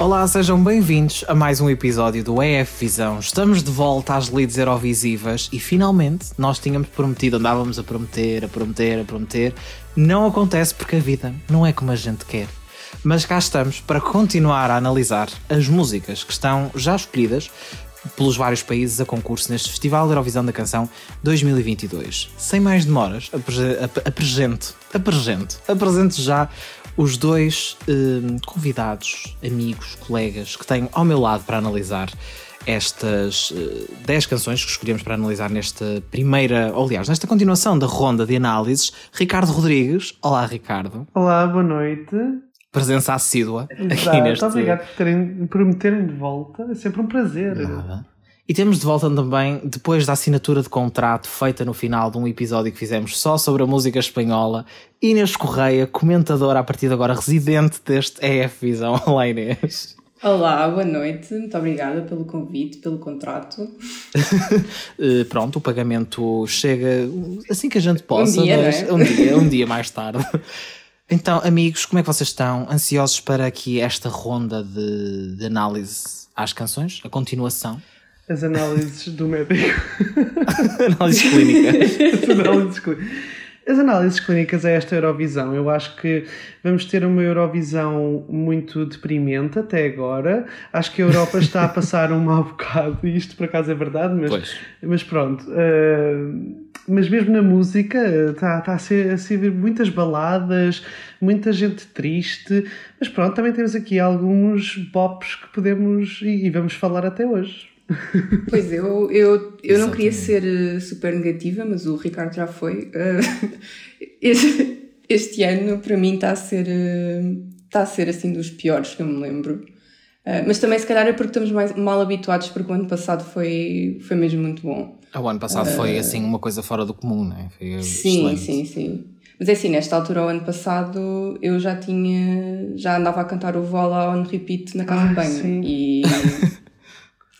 Olá, sejam bem-vindos a mais um episódio do EF Visão. Estamos de volta às leads Eurovisivas e finalmente nós tínhamos prometido, andávamos a prometer, a prometer, a prometer. Não acontece porque a vida não é como a gente quer. Mas cá estamos para continuar a analisar as músicas que estão já escolhidas pelos vários países a concurso neste Festival Eurovisão da Canção 2022. Sem mais demoras, apresento, apresento, apresento já os dois eh, convidados, amigos, colegas que tenho ao meu lado para analisar estas 10 uh, canções que escolhemos para analisar nesta primeira, ou aliás, nesta continuação da ronda de análises. Ricardo Rodrigues. Olá, Ricardo. Olá, boa noite. Presença assídua Exato, aqui neste... Obrigado por, terem, por me terem de volta. É sempre um prazer. Nada. E temos de volta também, depois da assinatura de contrato feita no final de um episódio que fizemos só sobre a música espanhola, Inês Correia, comentadora a partir de agora residente deste EF Visão. Olá Inês. Olá, boa noite, muito obrigada pelo convite, pelo contrato. Eh, pronto, o pagamento chega assim que a gente possa, um dia, é? um dia, um dia mais tarde. Então, amigos, como é que vocês estão? Ansiosos para aqui esta ronda de, de análise às canções? A continuação? As análises do médico. análises clínicas. As análises clínicas. As análises clínicas a esta Eurovisão, eu acho que vamos ter uma Eurovisão muito deprimente até agora. Acho que a Europa está a passar um mau bocado, e isto por acaso é verdade, mas, mas pronto. Uh, mas mesmo na música está, está a, ser, a ser muitas baladas, muita gente triste. Mas pronto, também temos aqui alguns bops que podemos e, e vamos falar até hoje. Pois eu, eu, eu não queria ser eh, super negativa, mas o Ricardo já foi. Eh, este, este ano para mim está a ser eh, está a ser assim dos piores que eu me lembro. mas também se calhar é porque estamos mais mal habituados porque o ano passado foi, foi mesmo muito bom. O ano passado uh, foi assim uma coisa fora do comum, não é? Foi sim, excelente. sim, sim. Mas é assim, nesta altura, o ano passado, eu já tinha. já andava a cantar o Vola on repeat na casa ah, de banho. Sim. E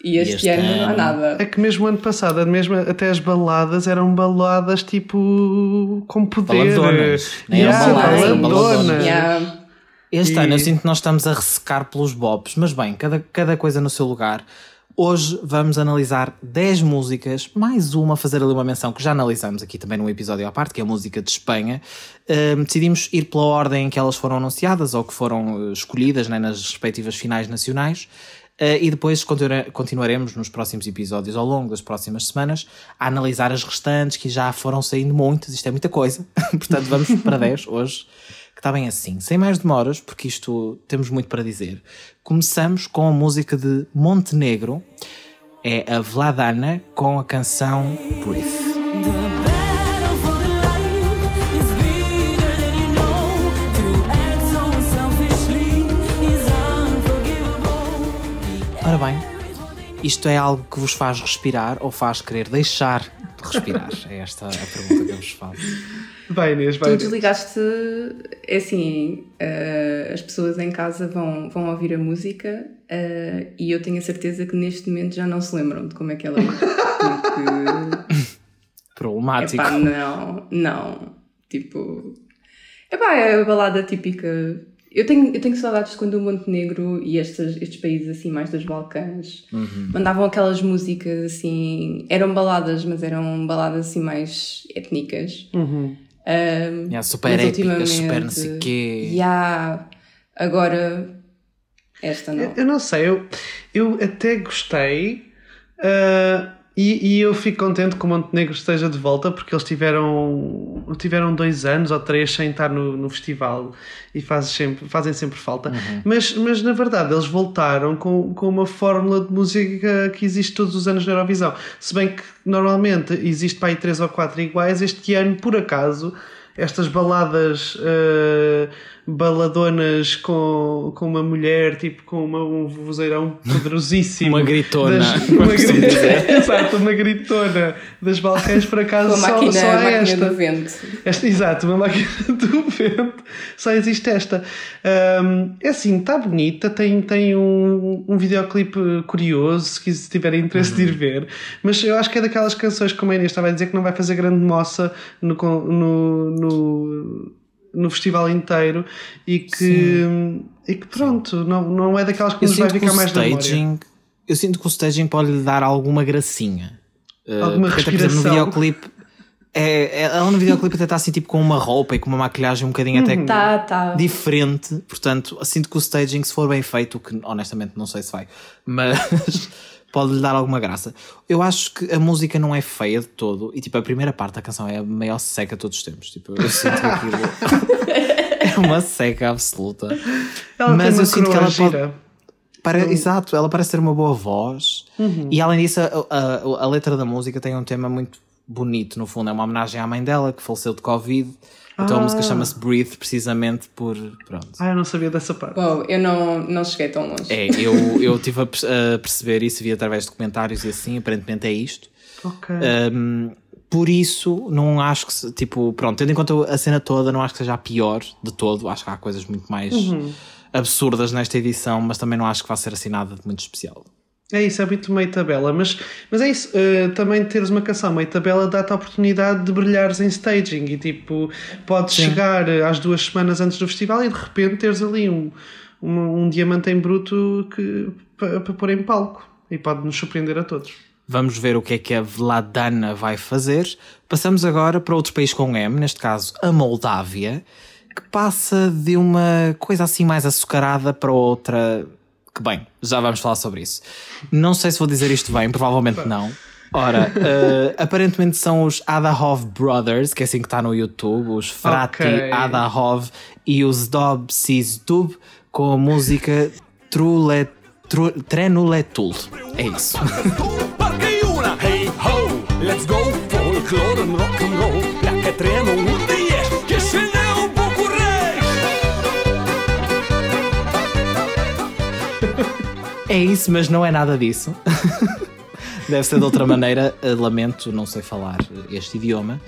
E este, este ano, ano, não há nada. É que mesmo ano passado, mesmo até as baladas eram baladas tipo com poder. Baladonas. Nem yeah, eram baladas, eram baladonas. Yeah. Este e... ano eu sinto que nós estamos a ressecar pelos bobs, mas bem, cada, cada coisa no seu lugar. Hoje vamos analisar 10 músicas, mais uma, fazer ali uma menção que já analisamos aqui também num episódio à parte, que é a música de Espanha. Uh, decidimos ir pela ordem em que elas foram anunciadas ou que foram eh, escolhidas né, nas respectivas finais nacionais. Uh, e depois continuaremos nos próximos episódios, ao longo das próximas semanas, a analisar as restantes, que já foram saindo muitas, isto é muita coisa, portanto vamos para 10 hoje, que está bem assim. Sem mais demoras, porque isto temos muito para dizer, começamos com a música de Montenegro, é a Vladana com a canção Breathe. Ora bem, isto é algo que vos faz respirar ou faz querer deixar de respirar? É esta a pergunta que eu vos faço. Vai Inês, vai Tu desligaste, é assim, uh, as pessoas em casa vão, vão ouvir a música uh, e eu tenho a certeza que neste momento já não se lembram de como é que ela é. Porque... Problemático. Epá, não, não. Tipo... Epá, é a balada típica eu tenho, eu tenho saudades quando o Montenegro e estes, estes países assim mais dos Balcãs uhum. mandavam aquelas músicas assim, eram baladas, mas eram baladas assim mais étnicas. Uhum. Um, yeah, super épicas, super não sei o quê. Yeah, agora esta não. Eu, eu, não sei, eu, eu até gostei. Uh, e, e, eu fico contente que o Montenegro esteja de volta porque eles tiveram, tiveram dois anos ou três sem estar no, no festival e faz sempre, fazem sempre falta. Uhum. Mas, mas na verdade eles voltaram com, com uma fórmula de música que existe todos os anos na Eurovisão. Se bem que normalmente existe para aí três ou quatro iguais, este ano por acaso estas baladas. Uh, baladonas com, com uma mulher, tipo com uma, um vozeirão poderosíssimo. uma gritona. Das, uma gritona exato, uma gritona das Balcãs, por acaso uma só, máquina, só há esta. do vento. Esta, exato, uma máquina do vento. Só existe esta. Um, é assim, está bonita, tem, tem um, um videoclipe curioso, se tiverem interesse uhum. de ir uhum. ver, mas eu acho que é daquelas canções, como a Inês estava a dizer, que não vai fazer grande moça no, no, no no festival inteiro e que, e que pronto, não, não é daquelas que nos vai ficar mais staging, na memória. Eu sinto que o staging pode lhe dar alguma gracinha. Eh, alguma uh, porque respiração. Até, no videoclipe é, é, ela no videoclipe até está assim tipo com uma roupa e com uma maquilhagem um bocadinho até tá, tá. diferente. Portanto, sinto que o staging, se for bem feito, que honestamente não sei se vai, mas pode lhe dar alguma graça. Eu acho que a música não é feia de todo e tipo a primeira parte da canção é a maior seca de todos os tempos. Tipo, eu sinto aquilo é uma seca absoluta. Ela mas eu sinto que ela gira. pode. Para, uhum. Exato, ela parece ter uma boa voz uhum. e além disso, a, a, a letra da música tem um tema muito bonito, no fundo. É uma homenagem à mãe dela que faleceu de Covid. Então ah. a música chama-se Breathe precisamente por. Pronto. Ah, eu não sabia dessa parte. Bom, eu não, não cheguei tão longe. É, eu, eu estive a, a, perceber isso, vi através de comentários e assim, aparentemente é isto. Ok. Um, por isso, não acho que. Tipo, pronto, tendo em conta a cena toda, não acho que seja a pior de todo. Acho que há coisas muito mais uhum. absurdas nesta edição, mas também não acho que vá ser assim nada de muito especial. É isso, é muito meio tabela, mas, mas é isso, uh, também teres uma canção meio tabela dá-te a oportunidade de brilhares em staging e tipo, podes Sim. chegar às duas semanas antes do festival e de repente teres ali um, um, um diamante em bruto para pôr em palco e pode nos surpreender a todos. Vamos ver o que é que a Vladana vai fazer. Passamos agora para outro país com M, neste caso a Moldávia, que passa de uma coisa assim mais açucarada para outra que bem, já vamos falar sobre isso. Não sei se vou dizer isto bem, provavelmente não. Ora, uh, aparentemente são os Adahov Brothers, que é assim que está no YouTube, os Frati okay. Adahov e os Dob Sizdub com a música Trule, tru, Trenuletul. É isso. Let's go, folklore and rock and roll. É isso, mas não é nada disso. Deve ser de outra maneira. Eh, lamento, não sei falar este idioma.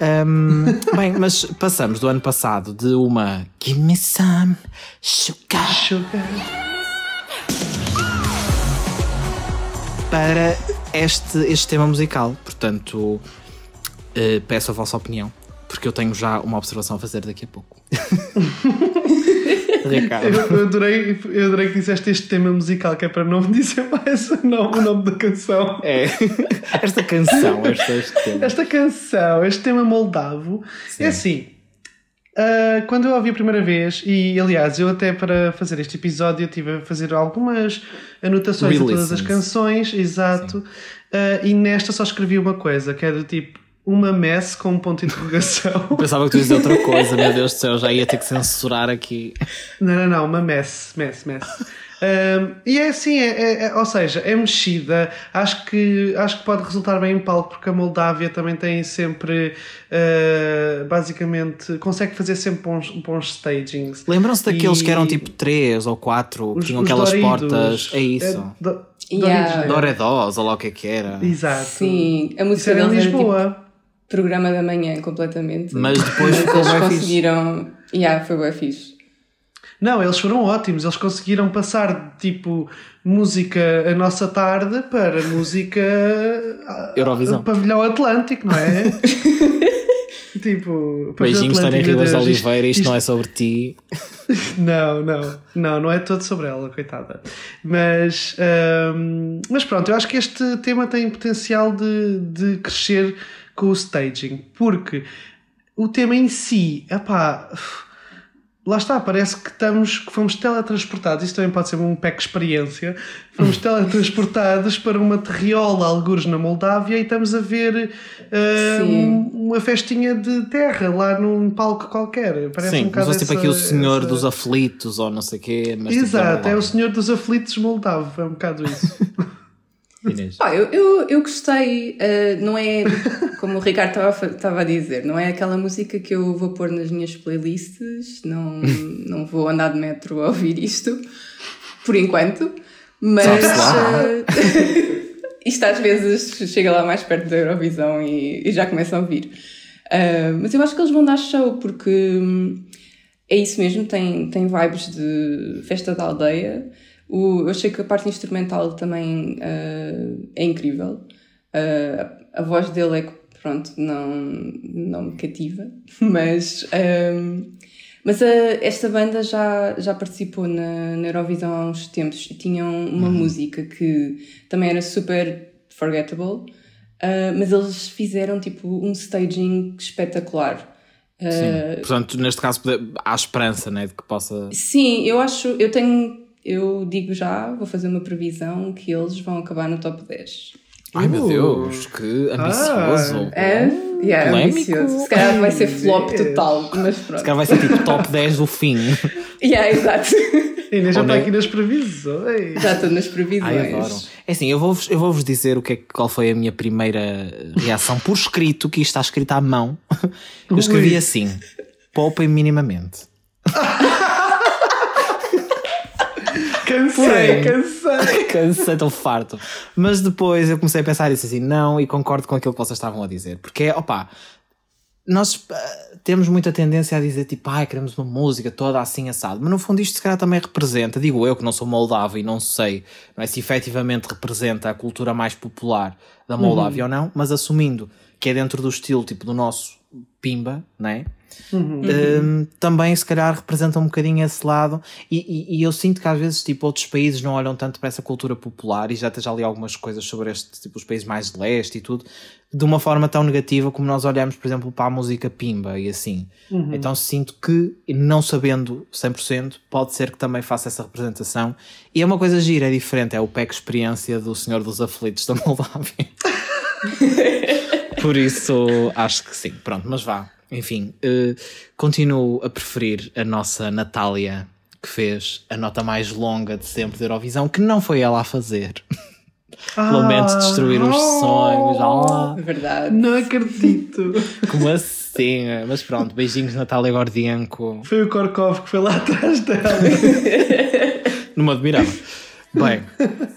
Um, bem, mas passamos do ano passado de uma Give me some sugar, sugar. para este, este tema musical. Portanto, uh, peço a vossa opinião, porque eu tenho já uma observação a fazer daqui a pouco. Ricardo. Eu, eu, adorei, eu adorei que disseste este tema musical, que é para não dizer mais o nome, o nome da canção. É. Esta canção, esta, este tema. Esta canção, este tema moldavo. Sim. É assim. Uh, quando eu ouvi a primeira vez, e aliás, eu até para fazer este episódio eu tive a fazer algumas anotações de todas as canções, exato, uh, e nesta só escrevi uma coisa, que é do tipo uma mess com um ponto de interrogação. Pensava que tu ias dizer outra coisa, meu Deus do céu, já ia ter que censurar aqui. Não, não, não, uma mess, mess, mess. Um, e é assim, é, é, é, ou seja, é mexida. Acho que, acho que pode resultar bem em palco, porque a Moldávia também tem sempre, uh, basicamente, consegue fazer sempre bons, bons stagings. Lembram-se daqueles e... que eram tipo 3 ou 4, que tinham aquelas Doridos, portas? É isso. É, do, yeah. Doredos, ou lá o que é que era. Exato. Sim, a música era em Lisboa. Era, tipo, programa da manhã completamente. Mas depois ficou eles conseguiram. Fixe. Yeah, foi bem fixe. Não, eles foram ótimos. Eles conseguiram passar tipo música a nossa tarde para música Eurovisão. Pavilhão Atlântico, não é? tipo, beijinhos Tânia Ribas Oliveira, isto, isto, não é sobre ti. não, não, não, não é todo sobre ela, coitada. Mas, um, mas pronto, eu acho que este tema tem potencial de, de crescer com o staging, porque o tema em si, epá, lá está, parece que estamos, que fomos teletransportados, isto também pode ser um pack experiência, fomos teletransportados para uma terriola, algures na Moldávia, e estamos a ver uh, um, uma festinha de terra lá num palco qualquer. Parece Sim, um bocado tipo aqui o Senhor essa... dos Aflitos, ou não sei o quê. Mas tipo, Exato, tipo, é o Senhor dos Aflitos moldavo, é um bocado isso. Inês? Ah, eu, eu, eu gostei, uh, não é como o Ricardo estava a dizer, não é aquela música que eu vou pôr nas minhas playlists, não, não vou andar de metro a ouvir isto, por enquanto, mas uh, isto às vezes chega lá mais perto da Eurovisão e, e já começa a ouvir. Uh, mas eu acho que eles vão dar show porque hum, é isso mesmo, tem, tem vibes de festa da aldeia. O, eu achei que a parte instrumental também uh, é incrível. Uh, a voz dele é pronto, não, não me cativa. Mas, um, mas a, esta banda já, já participou na, na Eurovisão há uns tempos e tinham uma uhum. música que também era super forgettable, uh, mas eles fizeram tipo um staging espetacular. Sim. Portanto, neste caso há esperança né, de que possa. Sim, eu acho, eu tenho, eu digo já, vou fazer uma previsão que eles vão acabar no top 10. Ai uh. meu Deus, que ambicioso! Ah, é, yeah, ambicioso. Se calhar vai ser flop total, mas pronto. Se calhar vai ser tipo top 10 do fim. yeah, exato. Ainda já está aqui nas previsões. Já estou nas previsões. Ai, adoro. É assim, eu vou-vos eu vou -vos dizer o que é, qual foi a minha primeira reação por escrito, que isto está escrito à mão. Eu escrevi Ui. assim: poupem minimamente. cansei, cansei. cansei, estou farto. Mas depois eu comecei a pensar isso assim, não, e concordo com aquilo que vocês estavam a dizer. Porque, é, opa, nós uh, temos muita tendência a dizer tipo, ai, queremos uma música toda assim assado, mas no fundo isto se calhar também representa, digo eu que não sou moldavo e não sei não é, se efetivamente representa a cultura mais popular da Moldávia uhum. ou não, mas assumindo que é dentro do estilo tipo do nosso Pimba, né? Uhum. Um, também se calhar representa um bocadinho esse lado e, e, e, eu sinto que às vezes tipo outros países não olham tanto para essa cultura popular e já, já li algumas coisas sobre este tipo os países mais de leste e tudo de uma forma tão negativa como nós olhamos por exemplo para a música pimba e assim. Uhum. então sinto que não sabendo 100% pode ser que também faça essa representação. E é uma coisa gira, é diferente é o PEC experiência do Senhor dos Aflitos da Moldávia. Por isso acho que sim, pronto, mas vá enfim, uh, continuo a preferir a nossa Natália, que fez a nota mais longa de sempre da Eurovisão, que não foi ela a fazer. Ah, Lamento destruir os sonhos. Oh, Verdade. Não acredito. Como assim? Mas pronto, beijinhos Natália Gordianco. Foi o Korkov que foi lá atrás dela. não me admirava. Bem,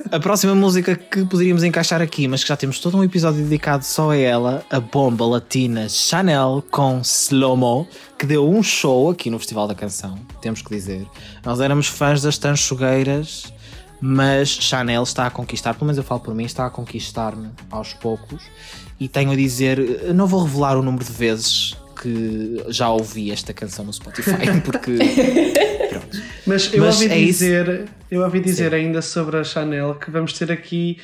a próxima música que poderíamos encaixar aqui, mas que já temos todo um episódio dedicado só a ela, a bomba latina Chanel com Slow Mo, que deu um show aqui no Festival da Canção, temos que dizer. Nós éramos fãs das tanchogueiras, mas Chanel está a conquistar, pelo menos eu falo por mim, está a conquistar-me aos poucos. E tenho a dizer, não vou revelar o número de vezes que já ouvi esta canção no Spotify, porque. Pronto. Mas eu Mas ouvi é dizer, isso. eu ouvi dizer Sim. ainda sobre a Chanel que vamos ter aqui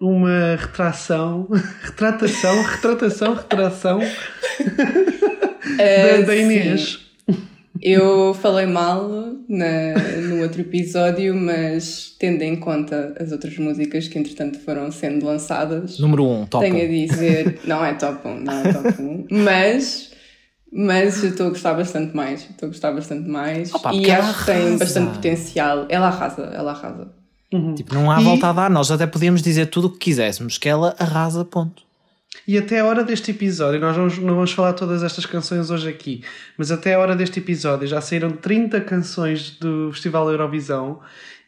uma retração, retratação, retratação, retração uh, da, da Inês. Sim. Eu falei mal na, no outro episódio, mas tendo em conta as outras músicas que entretanto foram sendo lançadas. Número 1, um, top Tenho 1. a dizer. Não é top 1, não é top 1. Mas mas eu estou a gostar bastante mais. Estou a gostar bastante mais. Opa, e acho que tem bastante potencial. Ela arrasa, ela arrasa. Uhum. Tipo, não há e... volta a dar. Nós até podíamos dizer tudo o que quiséssemos, que ela arrasa, ponto. E até a hora deste episódio, nós vamos, não vamos falar todas estas canções hoje aqui, mas até a hora deste episódio já saíram 30 canções do Festival Eurovisão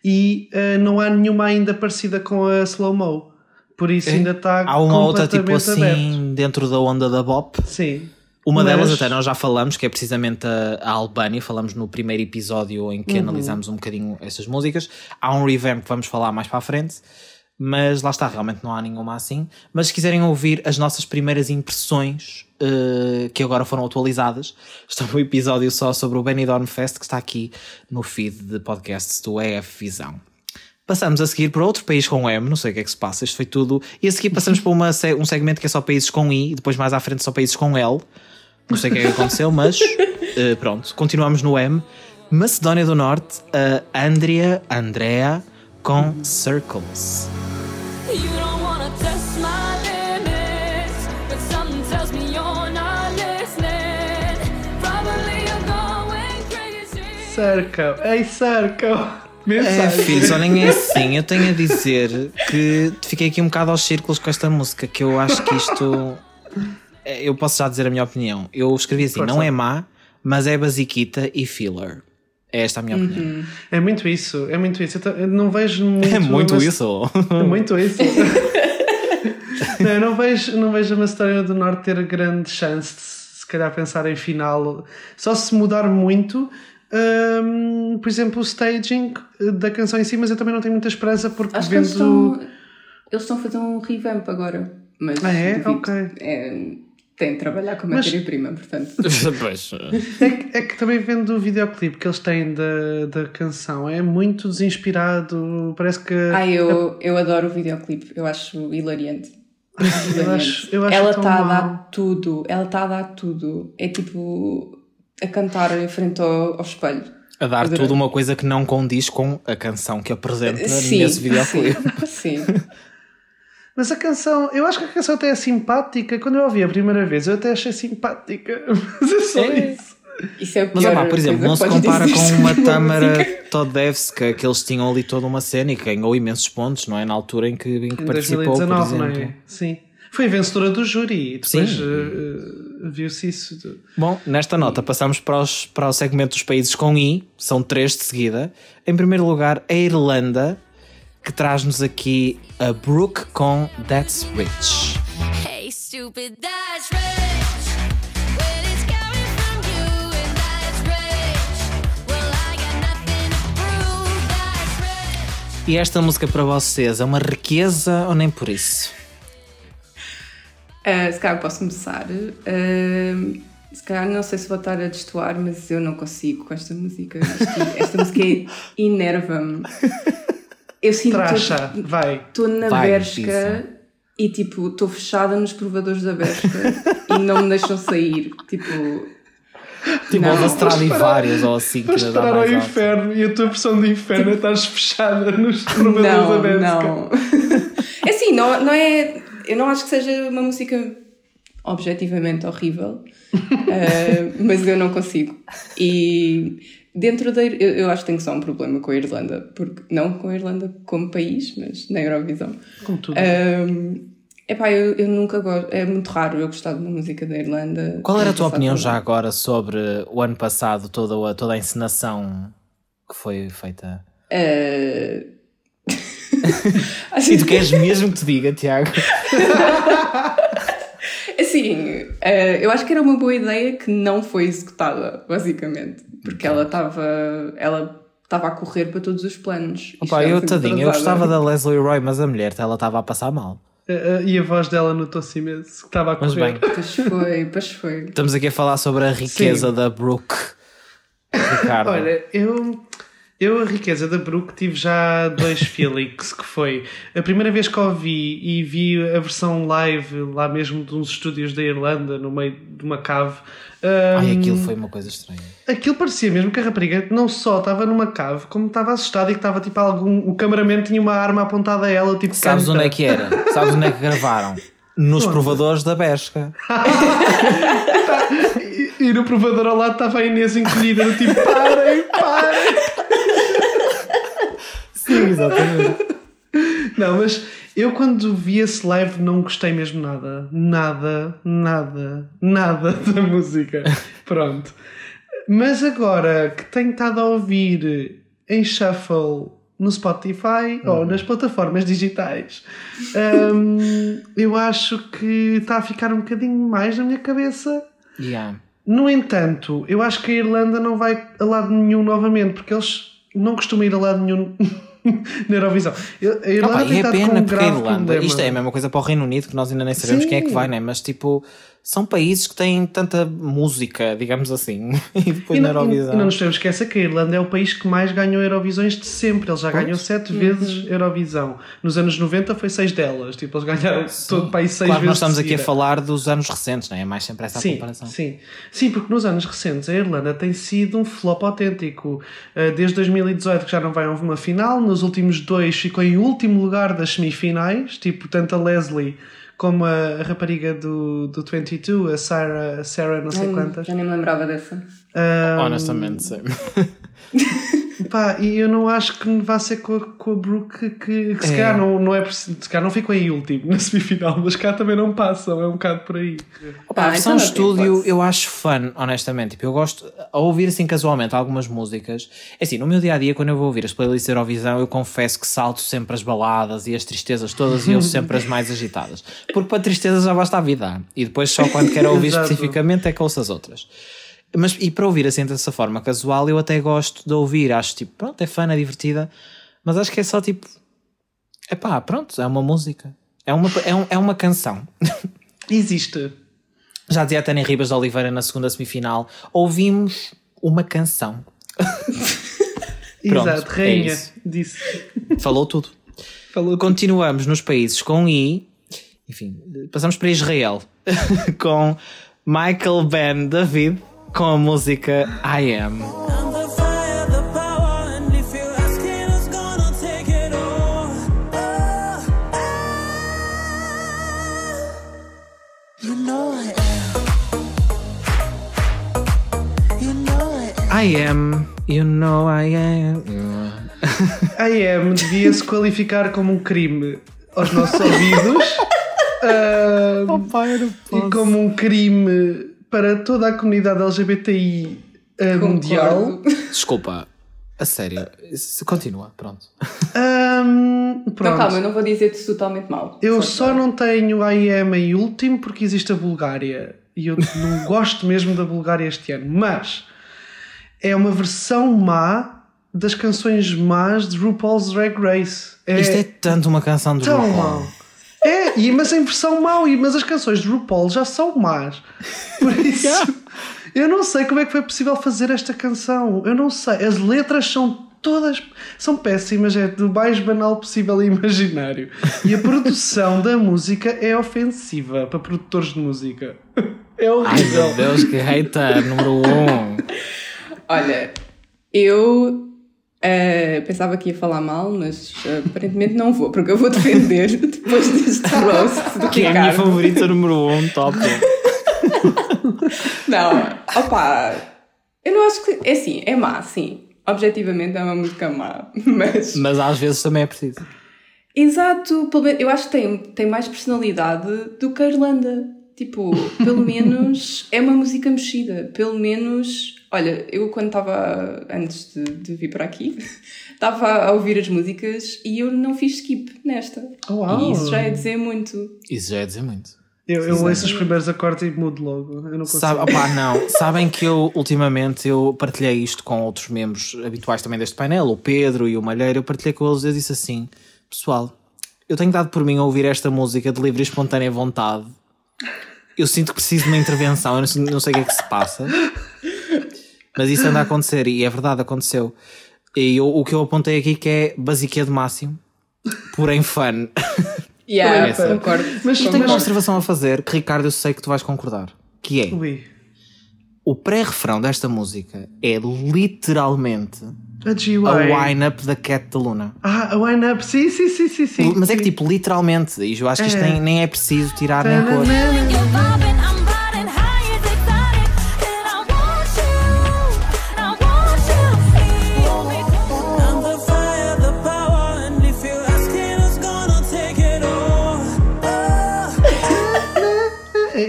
e uh, não há nenhuma ainda parecida com a Slow Mo. Por isso é. ainda está Há uma outra tipo assim aberto. dentro da onda da Bop. Sim. Uma Mas... delas até nós já falamos, que é precisamente a, a Albânia, falamos no primeiro episódio em que uhum. analisamos um bocadinho essas músicas. Há um revamp que vamos falar mais para a frente, mas lá está, realmente não há nenhuma assim. Mas se quiserem ouvir as nossas primeiras impressões, uh, que agora foram atualizadas, está no episódio só sobre o Benidorm Fest, que está aqui no feed de podcasts do EF Visão. Passamos a seguir para outro país com M, não sei o que é que se passa, isto foi tudo. E a seguir passamos para uma, um segmento que é só países com I, e depois mais à frente só países com L. Não sei o que é que aconteceu, mas uh, pronto, continuamos no M. Macedónia do Norte, a Andrea, Andrea com Circles. Circle, ei Circle. Mensagem. É, filho, só nem é assim. Eu tenho a dizer que fiquei aqui um bocado aos círculos com esta música, que eu acho que isto é, eu posso já dizer a minha opinião. Eu escrevi assim: Força. não é má, mas é basiquita e filler. É esta a minha uhum. opinião. É muito isso, é muito isso. Eu não vejo muito. É muito mas... isso. É muito isso. não, eu não vejo, não vejo a Macedónia do Norte ter grande chance de se calhar pensar em final. Só se mudar muito. Um, por exemplo, o staging da canção em si, mas eu também não tenho muita esperança porque Acho vendo. Que eles, estão, eles estão a fazer um revamp agora. Mas ah, é? Ok. É, tem de trabalhar com matéria-prima, portanto. pois. É, que, é que também vendo o videoclipe que eles têm da, da canção, é muito desinspirado, parece que... Ah, eu, eu adoro o videoclipe, eu acho hilariante. Eu acho, eu acho ela está a dar tudo, ela está a dar tudo. É tipo a cantar em frente ao, ao espelho. A dar tudo uma coisa que não condiz com a canção que apresenta sim, nesse videoclipe. Sim. sim. Mas a canção, eu acho que a canção até é simpática. Quando eu ouvi a primeira vez, eu até achei simpática. Mas é só é. isso. Isso é o Mas, opa, por exemplo, não se compara com uma Tamara Todevska, que eles tinham ali toda uma cena e que ganhou imensos pontos, não é? Na altura em que, em que em participou, 2019, por exemplo. Não é? Sim. Foi vencedora do júri e depois uh, viu-se isso. Bom, nesta nota passamos para, os, para o segmento dos países com I, são três de seguida. Em primeiro lugar, a Irlanda, que traz-nos aqui a Brooke com That's Rich. Hey, stupid, that's rich. E esta música para vocês é uma riqueza ou nem por isso? Uh, se calhar posso começar. Uh, se calhar não sei se vou estar a destoar, mas eu não consigo com esta música. Esta música enerva-me. Eu sinto Tracha, que vai. Estou na vai, Bershka e tipo, estou fechada nos provadores da Bershka e não me deixam sair. Tipo. Tipo, a vários ou assim. Vais parar ao inferno e a tua versão de inferno é tipo... é estar fechada nos provadores não, da Bershka. Não, É assim, não, não é. Eu não acho que seja uma música objetivamente horrível, uh, mas eu não consigo. E Dentro da. Eu, eu, acho que tenho só um problema com a Irlanda, porque não com a Irlanda como país, mas na Eurovisão. Como tudo. Um, epá, eu, eu nunca gosto. É muito raro eu gostar de uma música da Irlanda. Qual era a tua opinião já agora sobre o ano passado, toda a, toda a encenação que foi feita? Uh... e tu queres mesmo que te diga, Tiago? Assim, uh, eu acho que era uma boa ideia que não foi executada, basicamente. Porque ela estava ela estava a correr para todos os planos. Opa, eu tadinho, eu gostava da Leslie Roy, mas a mulher ela estava a passar mal. Uh, e a voz dela notou-se imenso que estava a correr. Mas bem, pois foi, pois foi. Estamos aqui a falar sobre a riqueza Sim. da Brooke. Ricardo. Olha, eu eu, a riqueza da Brook, tive já dois feelings, que foi a primeira vez que ouvi e vi a versão live lá mesmo de uns estúdios da Irlanda, no meio de uma cave. Um, Ai, aquilo foi uma coisa estranha. Aquilo parecia mesmo que a rapariga não só estava numa cave, como estava assustada e que estava tipo algum. O cameraman tinha uma arma apontada a ela, tipo. Sabes canta. onde é que era? Sabes onde é que gravaram? Nos Onde? provadores da Besca. e, e, no provador ao lado estava a Inês encolhida, tipo, parem, parem. Sim, exatamente. Não, mas eu quando vi esse live não gostei mesmo nada. Nada, nada, nada da música. Pronto. Mas agora que tenho estado a ouvir em shuffle no Spotify hum. ou nas plataformas digitais, um, eu acho que está a ficar um bocadinho mais na minha cabeça. Yeah. No entanto, eu acho que a Irlanda não vai a lado nenhum novamente, porque eles não costumam ir a lado nenhum na Eurovisão. A Irlanda Opa, é pena um porque a Irlanda, problema. isto é a mesma coisa para o Reino Unido, que nós ainda nem sabemos Sim. quem é que vai, né? mas tipo, são países que têm tanta música, digamos assim, e depois e na Eurovisão. E não nos podemos esquecer que a Irlanda é o país que mais ganhou Eurovisões de sempre. Ele já ganhou sete uhum. vezes Eurovisão. Nos anos 90 foi seis delas. Tipo, eles ganharam sim. todo o país seis claro, vezes. nós estamos aqui a falar dos anos recentes, não é? É mais sempre essa sim, comparação. Sim, sim, porque nos anos recentes a Irlanda tem sido um flop autêntico. Eh, desde 2018 que já não vai a uma final, nos últimos dois ficou em último lugar das semifinais, tipo, tanto a Leslie como a, rapariga do, do 22, a Sarah, a Sarah não sei quantas. Já nem me lembrava dessa. Um, Honestamente, sim. Pá, e eu não acho que vá ser com a, com a Brooke que, que se é. calhar não, não é preciso, se calhar não ficam em último na semifinal, mas cá também não passam, é um bocado por aí. Opa, a versão então estúdio eu acho fun, honestamente. Tipo, eu gosto a ouvir assim casualmente algumas músicas. É assim, no meu dia a dia, quando eu vou ouvir as playlists da Eurovisão, eu confesso que salto sempre as baladas e as tristezas todas e ouço sempre as mais agitadas. Porque para tristeza já basta a vida. E depois só quando quero ouvir especificamente é que ouço as outras. Mas, e para ouvir assim dessa forma casual, eu até gosto de ouvir. Acho tipo, pronto, é fã, é divertida. Mas acho que é só tipo. É pá, pronto, é uma música. É uma, é, um, é uma canção. Existe. Já dizia a Tânia Ribas de Oliveira na segunda semifinal, ouvimos uma canção. Pronto, Exato, é rainha, é disse. Falou tudo. Falou Continuamos nos países com I. Enfim, passamos para Israel com Michael Ben David com a música I Am. I am, you know I am. I am devia-se qualificar como um crime aos nossos ouvidos uh, oh, pai, e como um crime para toda a comunidade LGBTI uh, mundial. Desculpa, a sério, continua, pronto. Um, pronto. Então calma, eu não vou dizer-te totalmente mal. Eu só, só não tenho I am em último porque existe a Bulgária e eu não gosto mesmo da Bulgária este ano, mas é uma versão má das canções más de RuPaul's Drag Race. É Isto é tanto uma canção de tão RuPaul. Mal. É, e, mas em versão mau, mas as canções de RuPaul já são más. Por isso, eu não sei como é que foi possível fazer esta canção. Eu não sei. As letras são todas são péssimas, é do mais banal possível e imaginário. E a produção da música é ofensiva para produtores de música. É horrível. Ai meu Deus, que hater número um. Olha, eu uh, pensava que ia falar mal, mas uh, aparentemente não vou, porque eu vou defender depois deste roast do Que é a minha favorita número 1, um, top. não, opa, eu não acho que. É assim, é má, sim. Objetivamente é uma música má, mas. Mas às vezes também é preciso. Exato, eu acho que tem, tem mais personalidade do que a Irlanda. Tipo, pelo menos é uma música mexida. Pelo menos Olha, eu quando estava, antes de, de, vir para aqui, estava a ouvir as músicas e eu não fiz skip nesta. Oh, wow. E isso já é dizer muito. Isso já é dizer muito. Eu, eu ouço os primeiros acordes e mudo logo. Eu não consigo. Sabe, opa, não. Sabem que eu, ultimamente, eu partilhei isto com outros membros habituais também deste painel, o Pedro e o Malheiro. Eu partilhei com eles e eu disse assim: Pessoal, eu tenho dado por mim a ouvir esta música de livre e espontânea vontade. Eu sinto que preciso de uma intervenção. Eu não, não sei o que é que se passa. Mas isso anda a acontecer e é verdade, aconteceu. E eu, o que eu apontei aqui que é basiquia de máximo, porém fun. Yeah, é concordo. Mas tenho uma observação a fazer que, Ricardo, eu sei que tu vais concordar. Que é Ui. o pré-refrão desta música é literalmente a, a wine-up da Cat da Luna. Ah, a wine-up, sim, sim, sim, sim, sim. Mas é que tipo, literalmente, e eu acho que isto é. nem, nem é preciso tirar nem pôr.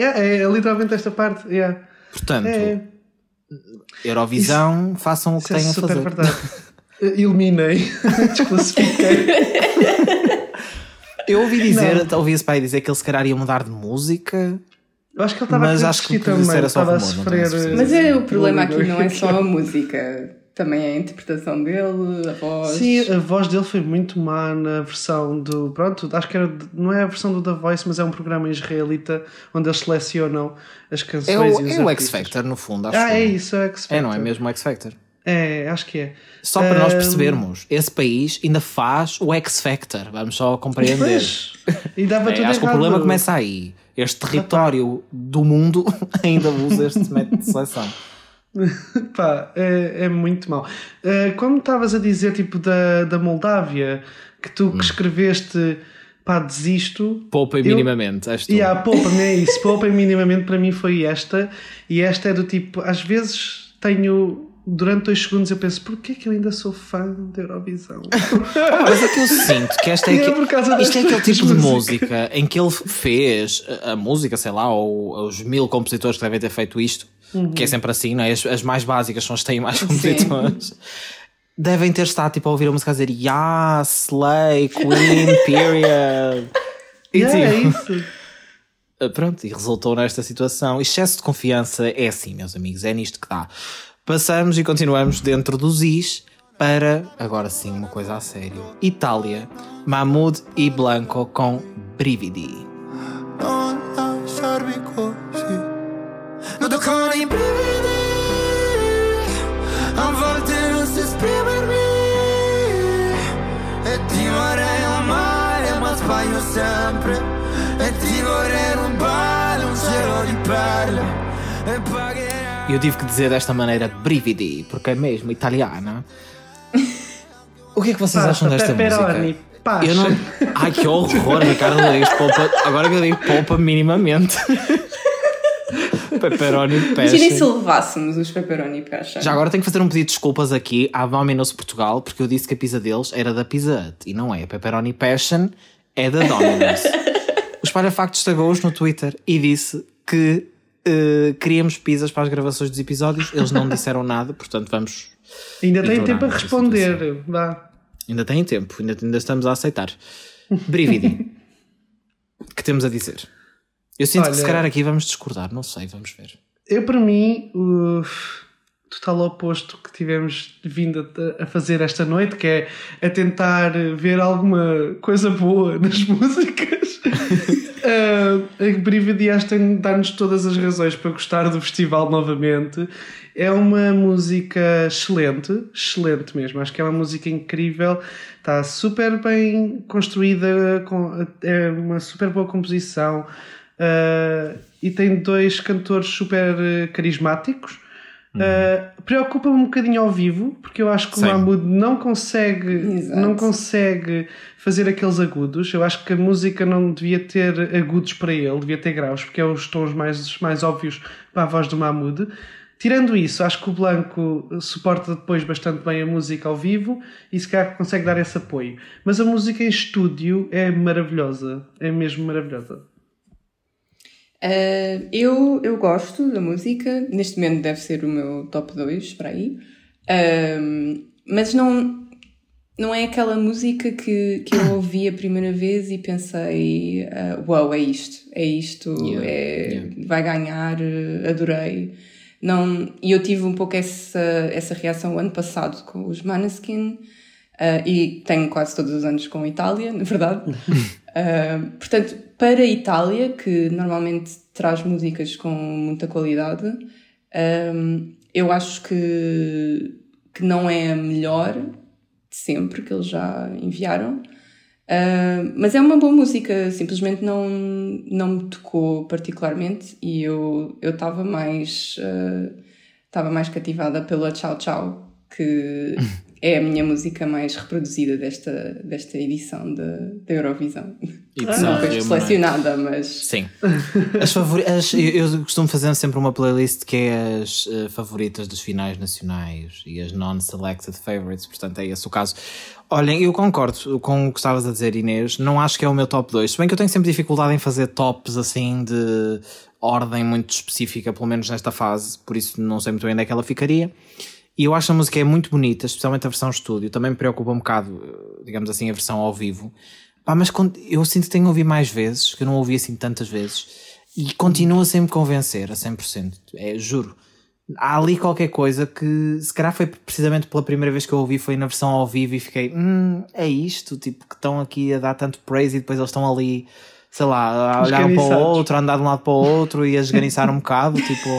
É, é literalmente esta parte. Yeah. Portanto, é. Eurovisão, isso, façam o que têm é a fazer. verdade. Eliminei, desclassifiquei. Eu ouvi dizer, não. ouvi esse pai dizer que ele se calhar ia mudar de música. Eu acho que ele estava a acho que também. Estava a sofrer. Mas é, o problema aqui não é só a música também a interpretação dele, a voz. Sim, a voz dele foi muito má na versão do. Pronto, acho que era, não é a versão do The Voice, mas é um programa israelita onde eles selecionam as canções. É o, é o X Factor, no fundo. Acho ah, é isso, é o X Factor. É, não é mesmo o X Factor? É, acho que é. Só para um... nós percebermos, esse país ainda faz o X Factor, vamos só compreender. Pois, e dava é, tudo acho errado. que o problema começa aí. Este território do mundo ainda usa este método de seleção. Pá, é, é muito mau. Uh, como estavas a dizer, tipo, da, da Moldávia, que tu que hum. escreveste, pá, desisto. Poupa eu, minimamente, és tu. Yeah, poupa-me, é isso. Poupa minimamente para mim foi esta. E esta é do tipo, às vezes tenho durante dois segundos eu penso, porquê que eu ainda sou fã da Eurovisão? Mas é que eu sinto que esta é, é que, isto é aquele tipo de música em que ele fez a, a música, sei lá, ou os mil compositores que devem ter feito isto, uhum. que é sempre assim, não é? As, as, mais básicas são as que têm mais compositores. Devem ter estado tipo, a ouvir a música a dizer Yeah, Slay, Queen, Period. E, yeah, é tipo, é isso. Pronto, e resultou nesta situação. Excesso de confiança é assim, meus amigos, é nisto que dá. Passamos e continuamos dentro dos Is para, agora sim, uma coisa a sério. Itália, Mahmoud e Blanco com Brividi. I brividi A volte non so esprimermi E ti vorrei amare ma sbaglio sempre E ti vorrei rubare un cielo di perle E pagherai Eu tive que dizer desta maneira brividi, porque é mesmo italiana. O que é que vocês Pasta, acham desta pepperoni, música? pasta. Eu não... Ai que horror, Ricardo Rodrigues, poupa... agora que eu digo poupa minimamente. Pepperoni Imaginem se passion. levássemos os pepperoni passion. Já agora tenho que fazer um pedido de desculpas aqui à Domino's Portugal, porque eu disse que a pizza deles era da Pizza Hut e não é. A Pepperoni Passion é da Domino's. o Espalha Factos estagou-os no Twitter e disse que eh, queríamos pizzas para as gravações dos episódios. Eles não disseram nada, portanto vamos. Ainda tem tempo a responder. Vá. Ainda têm tempo, ainda, ainda estamos a aceitar. Brividi. que temos a dizer? Eu sinto que se Olha- calhar aqui vamos discordar, não sei, vamos ver. Eu, para mim, o total oposto que tivemos vindo a, a fazer esta noite, que é a tentar ver alguma coisa boa nas músicas. uh, a Brividi de dar-nos todas as razões para gostar do festival novamente. É uma música excelente, excelente mesmo. Acho que é uma música incrível, está super bem construída, com, é uma super boa composição. Uh, e tem dois cantores super uh, carismáticos. Uh, Preocupa-me um bocadinho ao vivo, porque eu acho que Sim. o Mahmoud não consegue, Exato. não consegue fazer aqueles agudos. Eu acho que a música não devia ter agudos para ele, devia ter graus, porque é os tons mais, mais óbvios para a voz do Mahmoud. Tirando isso, acho que o Blanco suporta depois bastante bem a música ao vivo e se calhar consegue dar esse apoio. Mas a música em estúdio é maravilhosa, é mesmo maravilhosa. Uh, eu, eu gosto da música, neste momento deve ser o meu top 2 para aí, Um, mas não, não é aquela música que, que eu ouvi a primeira vez e pensei: uh, Uau, é isto, é isto, Yeah, é, yeah. vai ganhar, uh, adorei. Não, e eu tive um pouco essa, essa reação o ano passado com os Maneskin. Uh, e tenho quase todos os anos com a Itália, na verdade. Uh, portanto, para a Itália, que normalmente traz músicas com muita qualidade, um, eu acho que, que não é a melhor de sempre que eles já enviaram. Uh, mas é uma boa música, simplesmente não, não me tocou particularmente e eu estava mais estava mais cativada pela Tchau Tchau, que é a minha música mais reproduzida desta, desta edição da da Eurovisão. E Não foi eu- selecionada, mas Sim. As favori- as- eu, eu costumo fazer sempre uma playlist que é as eh, favoritas dos finais nacionais e as non-selected favorites, portanto é esse o caso. Olhem, eu concordo com o que estavas a dizer, Inês. Não acho que é o meu top 2. Se bem que eu tenho sempre dificuldade em fazer tops assim de ordem muito específica, pelo menos nesta fase, por isso não sei muito bem onde é que ela ficaria. E eu acho a música é muito bonita, especialmente a versão estúdio. Também me preocupa um bocado, digamos assim, a versão ao vivo. Pá, mas quando- eu sinto que tenho ouvido mais vezes, que eu não ouvi assim tantas vezes, e continua sem me convencer a 100%. É, juro. Há ali qualquer coisa que, se calhar foi precisamente pela primeira vez que eu ouvi, foi na versão ao vivo e fiquei, hum, é isto, tipo, que estão aqui a dar tanto praise e depois eles estão ali, sei lá, a olhar um para o outro, a andar de um lado para o outro e a esganiçar um bocado, tipo.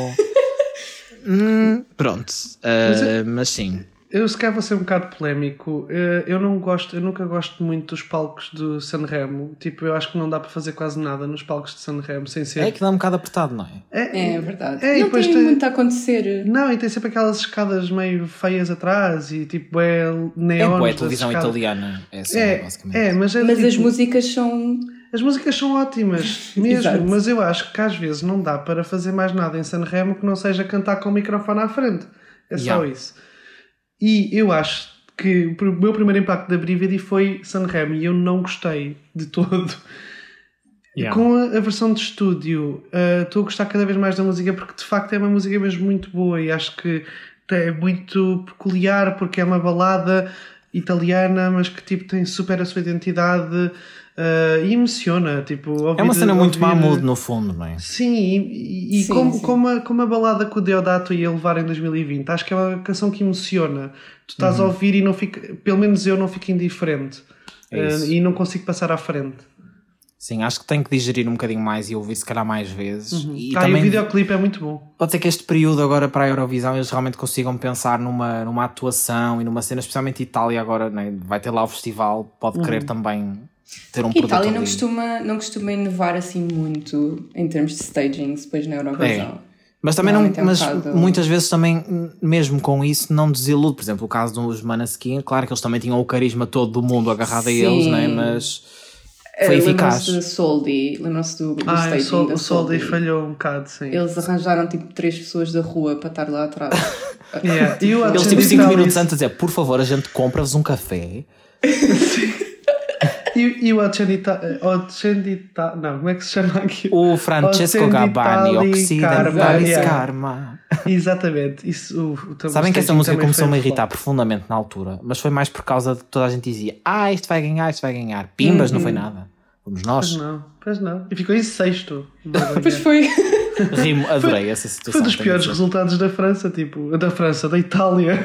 Hum, pronto. Uh, mas sim. Eu se calhar vou ser um bocado polémico. Eh, Eu não gosto, eu nunca gosto muito dos palcos do Sanremo. Tipo, eu acho que não dá para fazer quase nada nos palcos de Sanremo sem ser. É que dá um bocado apertado, não é? é verdade. É, e não depois tem tem- muito a acontecer. Não, e tem sempre aquelas escadas meio feias atrás e tipo é É boa, a das televisão escadas. italiana. É só, É, basicamente. é, mas, é Mas tipo- as músicas são. As músicas são ótimas, mesmo, mas eu acho que às vezes não dá para fazer mais nada em Sanremo que não seja cantar com o microfone à frente. É só Yeah. isso. E eu acho que o meu primeiro impacto da Brividi foi Sanremo e eu não gostei de todo. Yeah. Com a, a versão de estúdio, uh, estou a gostar cada vez mais da música porque de facto é uma música mesmo muito boa e acho que é muito peculiar porque é uma balada italiana, mas que tipo tem super a sua identidade uh, e emociona. Tipo, É uma cena muito ouvir- Mahmoud, no fundo, não é? Sim, e, e Sim, como, sim. Como, a, como a balada que o Deodato ia levar em 2020, acho que é uma canção que emociona. Tu estás Uhum. a ouvir e não fica, pelo menos eu não fico indiferente É. Uh, e não consigo passar à frente. Sim, acho que tenho que digerir um bocadinho mais e ouvir se calhar mais vezes. Uhum. E ah, também, e o videoclipe é muito bom. Pode ser que este período agora para a Eurovisão eles realmente consigam pensar numa, numa atuação e numa cena, especialmente Itália agora, né? vai ter lá o festival, pode querer uhum. também ter um produto Itália não costuma, não costuma inovar assim muito em termos de staging depois na Eurovisão. É. Mas também não, não mas um muitas vezes também, mesmo com isso, não desilude. Por exemplo, o caso dos Manaskin, claro que eles também tinham o carisma todo do mundo agarrado Sim. a eles, né? mas foi uh, eficaz. Lembram-se Soldi, lembram-se do, do ah, staging o Soldi falhou um bocado, sim. Eles arranjaram tipo três pessoas da rua para estar lá atrás. yeah. Eles tipo 5 minutos antes a dizer, por favor, a gente compra-vos um café. sim. E, e o Ocendita, não, como é que se chama aqui? O Francesco Gabbani, Oxida Karma. Karma. Exatamente. Isso, o, Sabem que essa música começou-me a irritar profundamente na altura, mas foi mais por causa de toda a gente dizia ah, isto vai ganhar, isto vai ganhar. Pimbas, uhum. não foi uhum. nada. Fomos nós. Pois não, pois não. E ficou em sexto. pois foi. Rimo, adorei foi, essa situação. Foi dos piores resultados da França, tipo, da França, da Itália.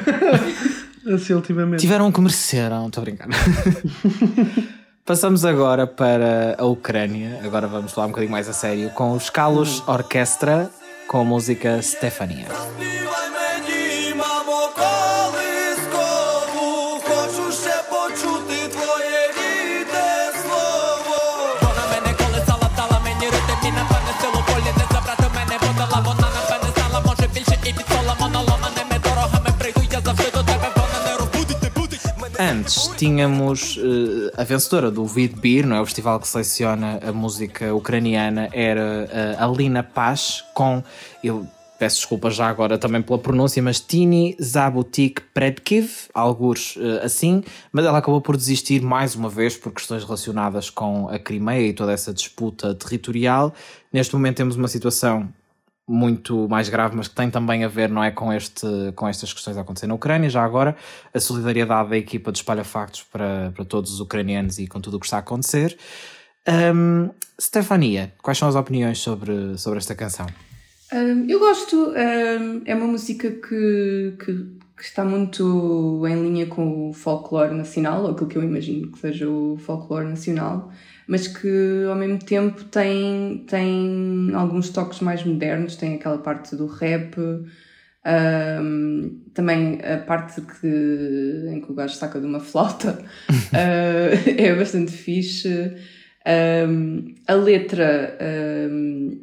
assim, ultimamente. Tiveram que merecer, não estou a brincar. Passamos agora para a Ucrânia. Agora vamos falar um bocadinho mais a sério com os Kalos Orquestra com a música Stefania. Antes tínhamos uh, a vencedora do Vidbir, não é? O festival que seleciona a música ucraniana, era uh, Alina Paz, com. Eu peço desculpa já agora também pela pronúncia, mas Tini Zabutik Predkiv, alguns uh, assim, mas ela acabou por desistir mais uma vez por questões relacionadas com a Crimeia e toda essa disputa territorial. Neste momento temos uma situação muito mais grave, mas que tem também a ver, não é, com, este, com estas questões a acontecer na Ucrânia. Já agora, a solidariedade da equipa de Espalha Factos para, para todos os ucranianos e com tudo o que está a acontecer. Um, Stefania, quais são as opiniões sobre, sobre esta canção? Um, eu gosto, um, é uma música que, que, que, está muito em linha com o folclore nacional, ou aquilo que eu imagino que seja o folclore nacional mas que ao mesmo tempo tem, tem alguns toques mais modernos, tem aquela parte do rap, um, também a parte que, em que o gajo saca de uma flauta uh, é bastante fixe. Um, a letra um,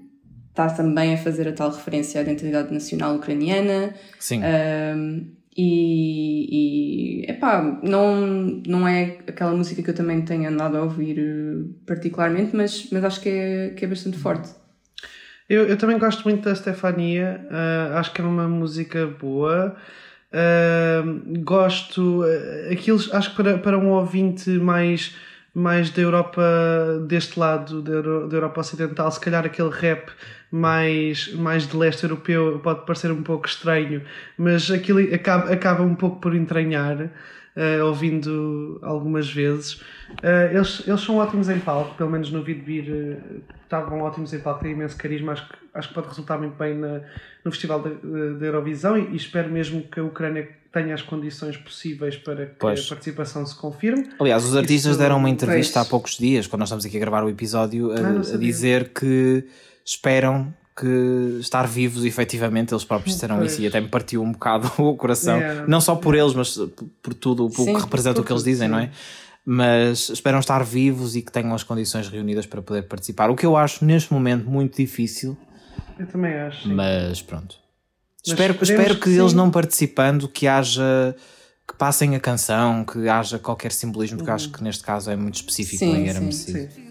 está também a fazer a tal referência à identidade nacional ucraniana. Sim. E, e epá, não, não é aquela música que eu também tenho andado a ouvir eh, particularmente, mas, mas acho que é, que é bastante forte. Eu, eu também gosto muito da Stefania, uh, acho que é uma música boa. Uh, gosto, uh, aquilo, acho que para, para um ouvinte mais, mais da Europa, deste lado, da, da Europa Ocidental, se calhar aquele rap mais, mais de leste europeu pode parecer um pouco estranho, mas aquilo acaba, acaba um pouco por entranhar, uh, ouvindo algumas vezes. Uh, eles, eles são ótimos em palco, pelo menos no vídeo vir uh, estavam ótimos em palco, têm imenso carisma, acho que, acho que pode resultar muito bem na, no Festival da Eurovisão e, e, espero mesmo que a Ucrânia tenha as condições possíveis para que pois. a participação se confirme. Aliás, os artistas Isso, deram uma entrevista pois. há poucos dias, quando nós estamos aqui a gravar o episódio, a, ah, a dizer que esperam que estar vivos, efetivamente, eles próprios disseram isso e até me partiu um bocado o coração, yeah. não só por eles, mas por tudo o que representa o que eles dizem, sim. não é? Mas esperam estar vivos e que tenham as condições reunidas para poder participar. O que eu acho neste momento muito difícil. Eu também acho. Sim. Mas pronto. Mas espero, espero que, que eles não participando, que haja que passem a canção, que haja qualquer simbolismo, porque uhum. acho que neste caso é muito específico sim, e era merecido. Sim.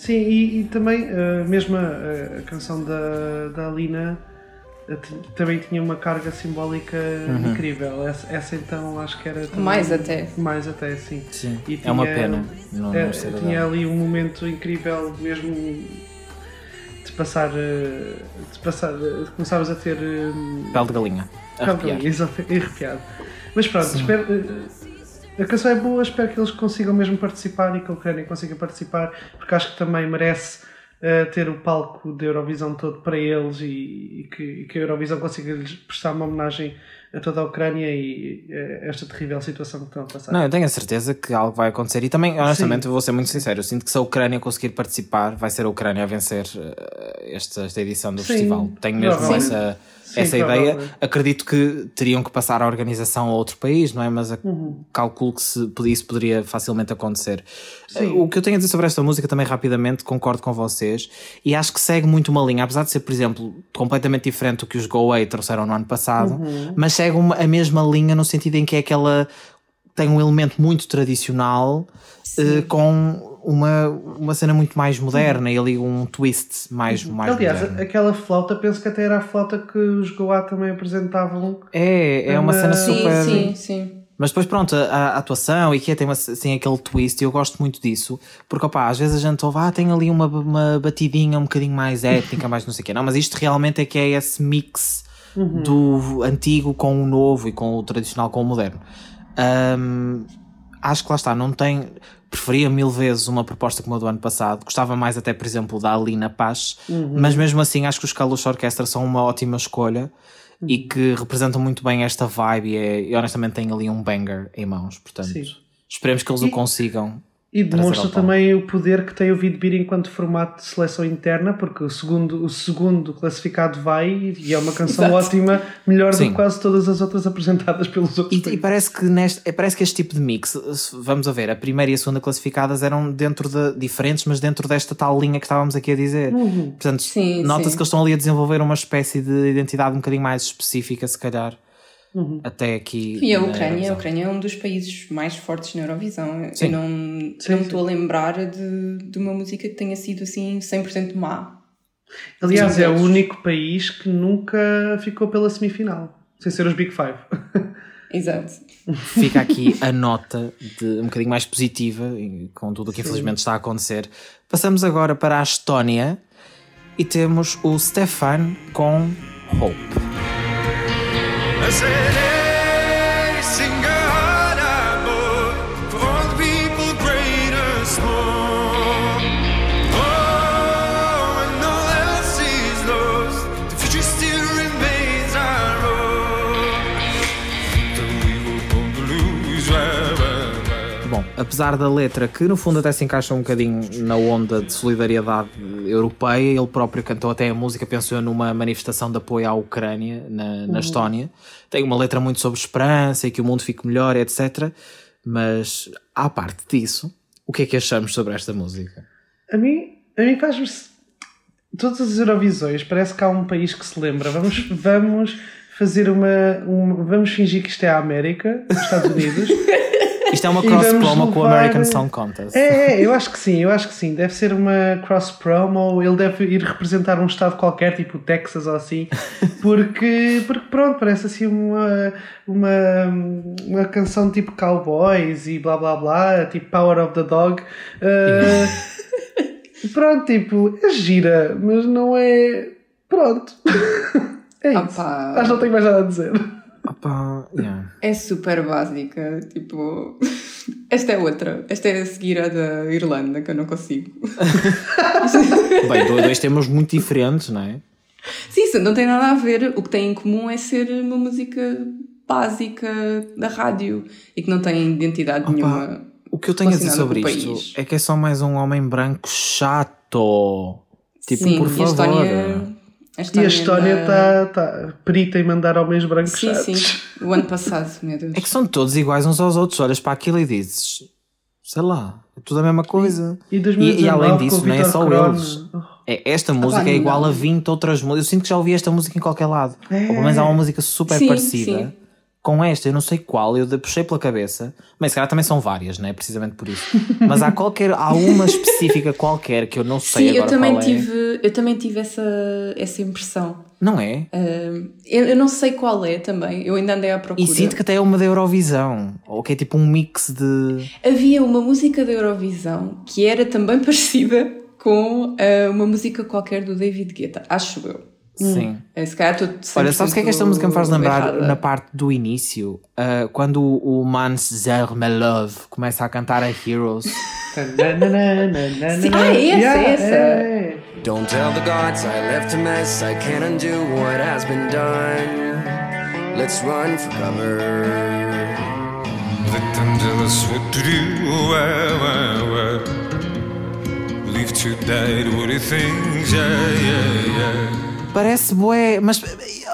Sim, e, e também uh, mesmo a, a, canção da, da Alina uh, também tinha uma carga simbólica uhum. incrível. Essa, essa, então acho que era. Também, mais até. Mais até, sim. sim. E é uma pena. Não, é, não tinha ali um momento incrível mesmo de passar. Eh, de passar. de começares a ter. Pele de galinha. Pele de galinha, exato, arrepiado. Mas pronto, sim. espero a canção é boa, espero que eles consigam mesmo participar e que a Ucrânia consiga participar, porque acho que também merece uh, ter o palco da Eurovisão todo para eles e, e, que, e que a Eurovisão consiga lhes prestar uma homenagem a toda a Ucrânia e uh, esta terrível situação que estão a passar. Não, eu tenho a certeza que algo vai acontecer e também, honestamente, Sim. vou ser muito sincero, eu sinto que se a Ucrânia conseguir participar, vai ser a Ucrânia a vencer uh, esta, esta edição do Sim. festival. Tenho mesmo essa Sim, essa ideia. Acredito que teriam que passar a organização a outro país, não é? Mas uhum. calculo que se, isso poderia facilmente acontecer. Sim. O que eu tenho a dizer sobre esta música também rapidamente, concordo com vocês, e acho que segue muito uma linha, apesar de ser, por exemplo, completamente diferente do que os Go Away trouxeram no ano passado, uhum. mas segue uma, a mesma linha no sentido em que é aquela tem um elemento muito tradicional uh, com uma, uma cena muito mais moderna e ali um twist mais, mais Aliás, moderno. aquela flauta, penso que até era a flauta que os Goa também apresentavam. É, é uma cena super. Sim, sim, sim. Mas depois, pronto, a, a, atuação e que é, tem uma, assim, aquele twist, e eu gosto muito disso, porque opa, às vezes a gente ouve, ah, tem ali uma, uma batidinha um bocadinho mais étnica, mais não sei o quê. Não, mas isto realmente é que é esse mix uhum. do antigo com o novo e com o tradicional com o moderno. Um, acho que lá está, não tem preferia mil vezes uma proposta como a do ano passado. Gostava mais até, por exemplo, da Alina Paz, uhum. mas mesmo assim acho que os Kalush Orquestra são uma ótima escolha uhum. e que representam muito bem esta vibe e, é, e honestamente têm ali um banger em mãos, portanto Sim. esperemos que eles e, o consigam. E demonstra também o poder que tem o Vidbeer enquanto formato de seleção interna, porque o segundo, o segundo classificado vai e é uma canção Exato. ótima, melhor Sim. do que quase todas as outras apresentadas pelos outros. E, e, parece, que neste, é, parece que este tipo de mix, vamos a ver, a primeira e a segunda classificadas eram dentro de diferentes, mas dentro desta tal linha que estávamos aqui a dizer. Uhum. Portanto, nota-se que eles estão ali a desenvolver uma espécie de identidade um bocadinho mais específica, se calhar. Uhum. Até aqui. E a Ucrânia, a Ucrânia é um dos países mais fortes na Eurovisão. Sim. Eu não, sim, não estou a lembrar de, de uma música que tenha sido assim 100% má. Aliás, é o único país que nunca ficou pela semifinal, sem ser os Big Five. Exato. Fica aqui a nota de um bocadinho mais positiva, com tudo o que infelizmente está a acontecer. Passamos agora para a Estónia e temos o Stefan com Hope. I apesar da letra que no fundo até se encaixa um bocadinho na onda de solidariedade europeia, ele próprio cantou até a música, pensou numa manifestação de apoio à Ucrânia na, na uhum. Estónia. Tem uma letra muito sobre esperança e que o mundo fique melhor, etc. Mas, à parte disso, o que é que achamos sobre esta música? A mim, a mim faz-me. Todas as Eurovisões, parece que há um país que se lembra. Vamos, vamos fazer uma, uma. Vamos fingir que isto é a América, os Estados Unidos. Isto é uma cross promo com o American Song Contest. É, é, eu acho que sim, eu acho que sim. Deve ser uma cross promo, ele deve ir representar um estado qualquer, tipo Texas ou assim, porque, porque pronto, parece assim uma, uma, uma canção tipo Cowboys e blá blá blá, tipo Power of the Dog. Uh, pronto, tipo, é gira, mas não é. Pronto. é isso. Opa. Acho que não tenho mais nada a dizer. Opa, yeah. É super básica, tipo. Esta é outra. Esta é a seguir a da Irlanda, que eu não consigo. Bem, dois temas muito diferentes, não é? Sim, isso não tem nada a ver. O que tem em comum é ser uma música básica da rádio e que não tem identidade Opa, nenhuma. O que eu tenho a dizer sobre isto é que é só mais um homem branco chato. Tipo, Sim, por favor. A Estónia e a história está tá perita em mandar homens brancos Sim, chatos. sim. O ano passado, meu Deus. É que são todos iguais uns aos outros. Olhas para aquilo e dizes, sei lá, é tudo a mesma coisa. E, e, e além disso, não é só Corona. eles. É, esta música ah, é igual a 20 outras músicas. Eu sinto que já ouvi esta música em qualquer lado. É. Ou pelo menos há uma música super sim, parecida. Sim com esta, eu não sei qual, eu puxei pela cabeça, mas se calhar também são várias, né? Precisamente por isso. Mas há qualquer, há uma específica qualquer que eu não sei Sim, agora eu também qual é. tive, é. eu também tive essa, essa impressão. Não é? Uh, eu, eu, não sei qual é também, eu ainda andei à procura. E sinto que até é uma da Eurovisão, ou que é tipo um mix de. Havia uma música da Eurovisão que era também parecida com uh, uma música qualquer do David Guetta, acho eu. Sim. É, se calhar Olha, sabes o que é que esta música me faz lembrar errada. na parte do início? Uh, quando o Mans Love começa a cantar a Heroes. Sim, ah, é essa, é essa. Don't tell the gods I left a mess, I can't undo what has been done. Let's run for cover. Let them tell us what to do. Where, where, where. Leave to die what he thinks. Yeah, yeah, yeah. Parece bué, mas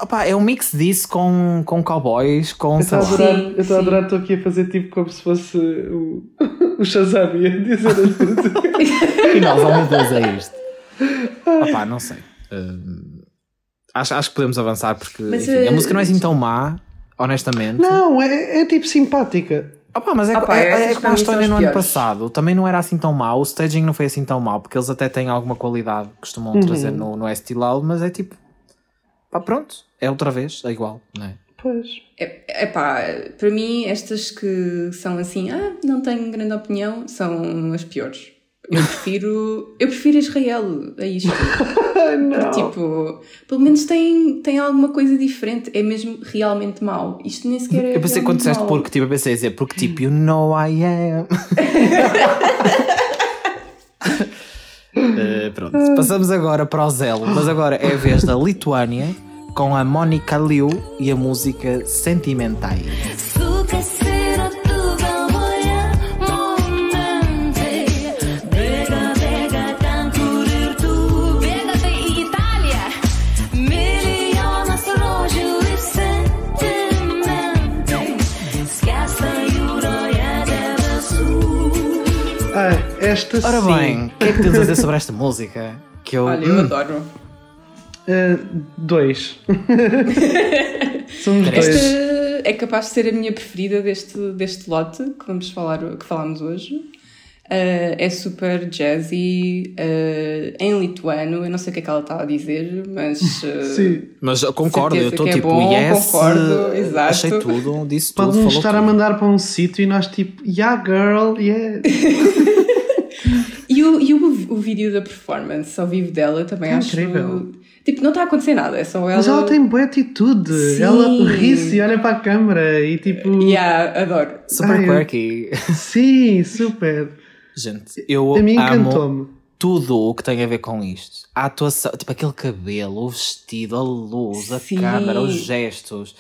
opa, é um mix disso com, com cowboys, com. Eu estou a adorar, eu estou a adorar, estou aqui a fazer tipo como se fosse o, o Shazam a dizer as músicas. e nós, oh meu Deus, é isto. Opá, não sei. Uh, acho, acho que podemos avançar porque mas, enfim, a música não é assim tão má, honestamente. Não, é, é tipo simpática. Opa, mas é, Opa, é, é, é como a história no ano passado. Também não era assim tão mau. O staging não foi assim tão mau, porque eles até têm alguma qualidade que costumam uhum. trazer no, no Estilal, mas é tipo. Pá, pronto. É outra vez, é igual, não é? Pois. É, é pá, para mim, estas que são assim, ah, não tenho grande opinião, são as piores. Eu prefiro, eu prefiro Israel a isto. não. Tipo, pelo menos tem, tem alguma coisa diferente. É mesmo realmente mau. Isto nem sequer é. Eu pensei quando disseste porque, tipo, eu pensei a dizer porque, tipo, you know I am. uh, pronto, passamos agora para o Zelo, mas agora é a vez da Lituânia com a Mónica Liu e a música Sentimentais. Esta Ora sim. bem, o que é que tens a dizer sobre esta música? Que eu, Olha, eu hum. adoro. Uh, dois. Somos dois. Esta é capaz de ser a minha preferida deste, deste lote que vamos falar, que falamos hoje. Uh, é super jazzy, uh, em lituano, eu não sei o que é que ela está a dizer, mas. Uh, Sim. Mas concordo, eu estou é tipo, bom, yes, concordo, exato. achei tudo, disse tudo. Podem estar tudo. a mandar para um sítio e nós tipo, yeah girl, yeah. e o, e o, o vídeo da performance ao vivo dela também é acho. Incrível. Tipo, não está a acontecer nada, é só ela. Mas ela tem boa atitude. Sim. Ela ri-se e olha para a câmera e tipo. Yeah, adoro. Super Ai, quirky. Sim, super. Gente, eu a mim amo tudo o que tem a ver com isto. A atuação, tipo aquele cabelo, o vestido, a luz, a Sim. câmera, os gestos,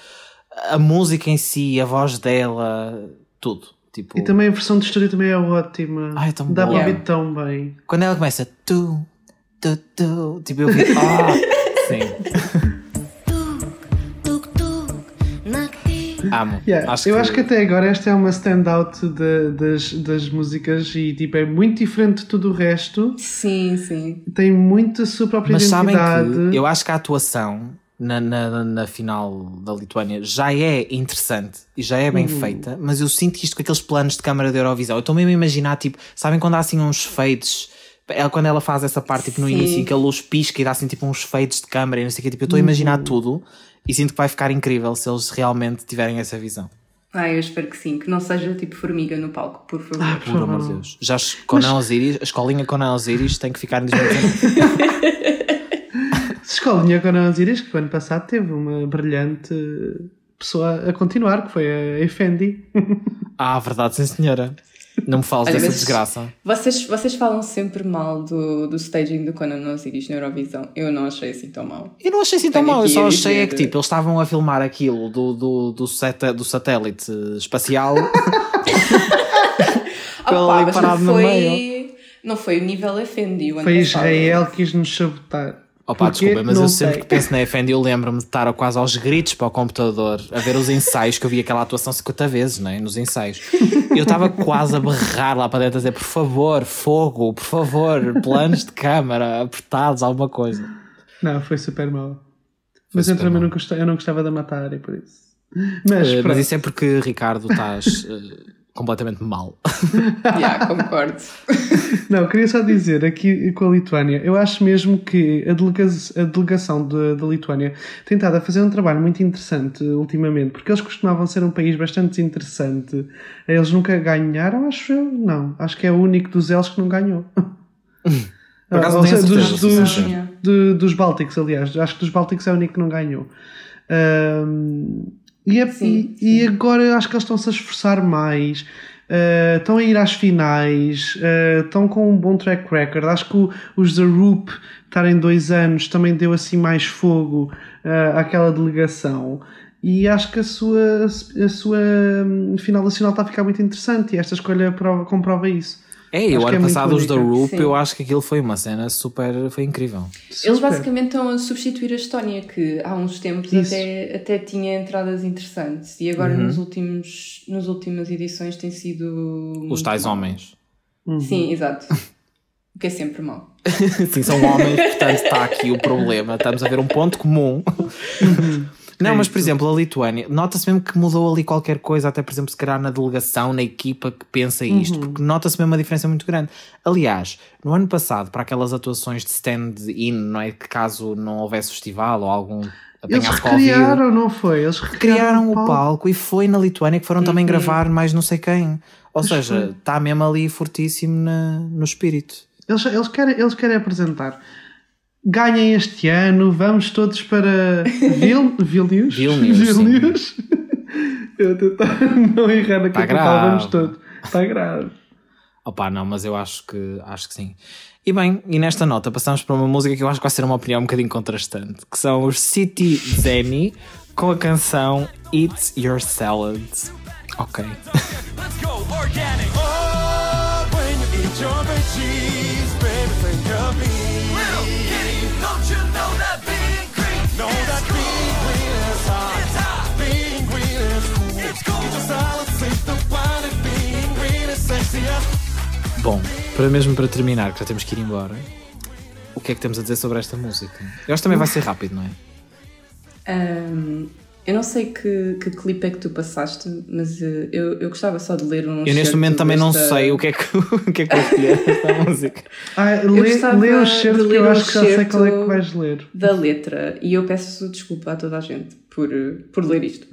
a música em si, a voz dela, tudo. Tipo... E também a versão de história também é ótima. Ai, é tão Dá para ouvir tão bem. Quando ela começa tu, tu, tu, tipo eu vi, ah, sim. Amo. Yeah, acho eu que... acho que até agora esta é uma standout de, das, das músicas e tipo, é muito diferente de tudo o resto. Sim, sim. Tem muito a sua própria Mas identidade. Sabem que eu acho que a atuação na, na, na, final da Lituânia já é interessante e já é bem uhum. feita, mas eu sinto isto com aqueles planos de câmara de Eurovisão. Eu estou mesmo a imaginar, tipo, sabem quando há assim uns fades ela, quando ela faz essa parte tipo, no Sim. início que a luz pisca e dá assim tipo uns fades de câmera e não sei o que, tipo, eu estou a imaginar uhum. tudo e sinto que vai ficar incrível se eles realmente tiverem essa visão. Ah, eu espero que sim, que não seja tipo formiga no palco, por favor. Ah, por amor de Deus. Já com Mas... Osiris, a escolinha com Osiris tem que ficar em 2019. escolinha com Osiris, que o ano passado teve uma brilhante pessoa a continuar, que foi a Effendi. ah, verdade, sim senhora. Não me fales dessa desgraça. Vocês, vocês falam sempre mal do, do staging do Conan Osiris na Eurovisão. Eu não achei assim tão mal. Eu não achei assim tão mal, eu só achei é que tipo, eles estavam a filmar aquilo do, do, do, set, do satélite espacial. Opa, mas não foi, não foi o nível Effendi. Foi Israel que quis nos sabotar. Opa, desculpa, mas eu sempre que penso na FND eu lembro-me de estar quase aos gritos para o computador a ver os ensaios, que eu vi aquela atuação 50 vezes, né, nos ensaios. Eu estava quase a berrar lá para dentro a dizer, por favor, fogo, por favor, planos de câmara, apertados, alguma coisa. Não, foi super mal. Mas eu também não gostava, eu não gostava da matar e por isso. Mas, uh, mas isso é porque, Ricardo, estás... Uh, completamente mal. yeah, concordo. Não, queria só dizer aqui com a Lituânia, eu acho mesmo que a, delega a delegação da Lituânia tem estado a fazer um trabalho muito interessante ultimamente, porque eles costumavam ser um país bastante interessante. Eles nunca ganharam, acho eu? Não, acho que é o único dos eles que não ganhou. Por acaso, ah, seja, dos, dos, de, dos Baltics, aliás. Acho que dos Baltics é o único que não ganhou. Um, e, é, sim, e, sim. e, agora acho que eles estão-se a esforçar mais. Uh, estão a ir às finais, uh, estão com um bom track record. Acho que o, os The Roop estarem dois anos também deu assim mais fogo uh, àquela delegação. E acho que a sua, a sua hum, final nacional está a ficar muito interessante e esta escolha prova, comprova isso. É, e o ano é passado os da Roop, eu acho que aquilo foi uma cena super, foi incrível. Eles basicamente estão a substituir a Estónia, que há uns tempos até, até tinha entradas interessantes e agora uhum. nos últimos, nas últimas edições tem sido. Os tais mal. homens. Uhum. Sim, exato. O que é sempre mau. Sim, são homens, portanto está aqui o problema. Estamos a ver um ponto comum. Uhum. Não, mas por exemplo, a Lituânia, nota-se mesmo que mudou ali qualquer coisa, até por exemplo, se calhar na delegação, na equipa que pensa isto, uhum. porque nota-se mesmo uma diferença muito grande. Aliás, no ano passado, para aquelas atuações de stand-in, não é? Que caso não houvesse festival ou algum eles recriaram, não foi? Eles recriaram o palco. palco. e foi na Lituânia que foram uhum. também gravar mais não sei quem. Ou Mas seja, está mesmo ali fortíssimo na, no espírito. Eles, eles, querem, eles querem apresentar ganhem este ano, vamos todos para Vil, Vilnius. Vilnius. Vilnius. Eu tentar não errar na tá capital, vamos todos. Está grave. Opa, não, mas eu acho que, acho que sim. E bem, e nesta nota passamos para uma música que eu acho que vai ser uma opinião um bocadinho contrastante, que são os City Zeni com a canção Eat Your Salad. Ok. Let's go, organic. Oh, when you eat your veggies, Bom, para mesmo para terminar, que já temos que ir embora, o que é que temos a dizer sobre esta música? Eu acho que também vai ser rápido, não é? Um, eu não sei que, que clipe é que tu passaste, mas uh, eu, eu gostava só de ler um. Eu neste momento também desta... não sei o que é que, o que, é que vou escolher esta música. Ah, lê, lê o certo que eu acho que já sei qual é que vais ler. Da letra, e eu peço desculpa a toda a gente por, por ler isto.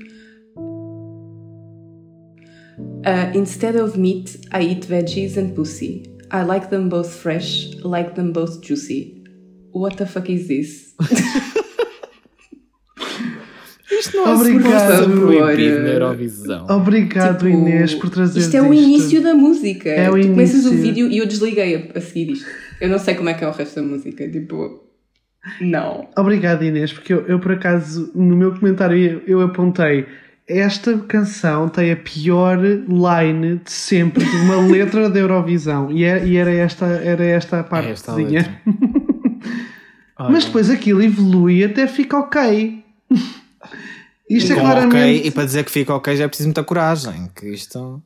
Uh, instead of meat, I eat veggies and pussy. I like them both fresh, like them both juicy. What the fuck is this? Isto não é Obrigado. proibido na Eurovisão. Obrigado, tipo, Inês, por trazer isto. é o início da música. É o tu início. começas o vídeo e eu desliguei a, a seguir isto. Eu não sei como é que é o resto da música. Tipo, não. Obrigado, Inês, porque eu, eu por acaso, no meu comentário, eu, eu apontei esta canção tem a pior line de sempre de uma letra da Eurovisão e, é, e era esta era esta a partezinha. É Mas depois aquilo evolui até fica ok. Isto é claramente. Okay, e para dizer que fica ok já é preciso muita coragem. Que isto...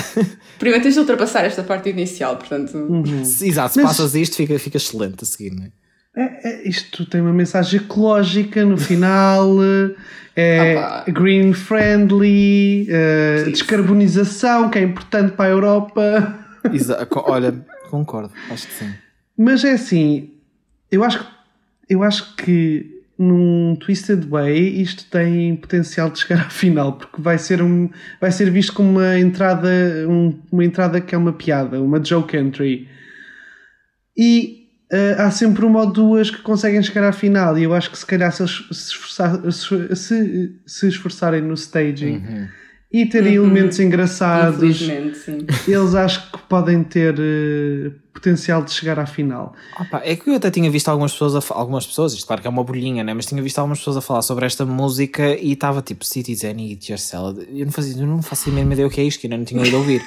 Primeiro tens de ultrapassar esta parte inicial, portanto. Uhum. Exato, se Mas... passas isto fica, fica excelente a seguir, não é? É, é, isto tem uma mensagem ecológica no final, é green friendly, uh, descarbonização, que é importante para a Europa. Exato. Olha, concordo, acho que sim. Mas é assim, eu acho, eu acho que num Twisted Way isto tem potencial de chegar à final, porque vai ser, um, vai ser visto como uma entrada, um, uma entrada que é uma piada, uma joke entry. E há sempre uma ou duas que conseguem chegar à final e eu acho que se calhar se eles se, esforçar, se, se esforçarem no staging uhum. E terem uhum. elementos engraçados eles acho que podem ter uh, potencial de chegar à final. Opa, é que eu até tinha visto algumas pessoas, a, algumas pessoas, isto claro que é uma bolhinha, né? mas tinha visto algumas pessoas a falar sobre esta música e estava tipo Citizen e Eat Your Salad. Eu não, fazia, eu não faço a mesma ideia o que é isto, que eu não tinha ido ouvir.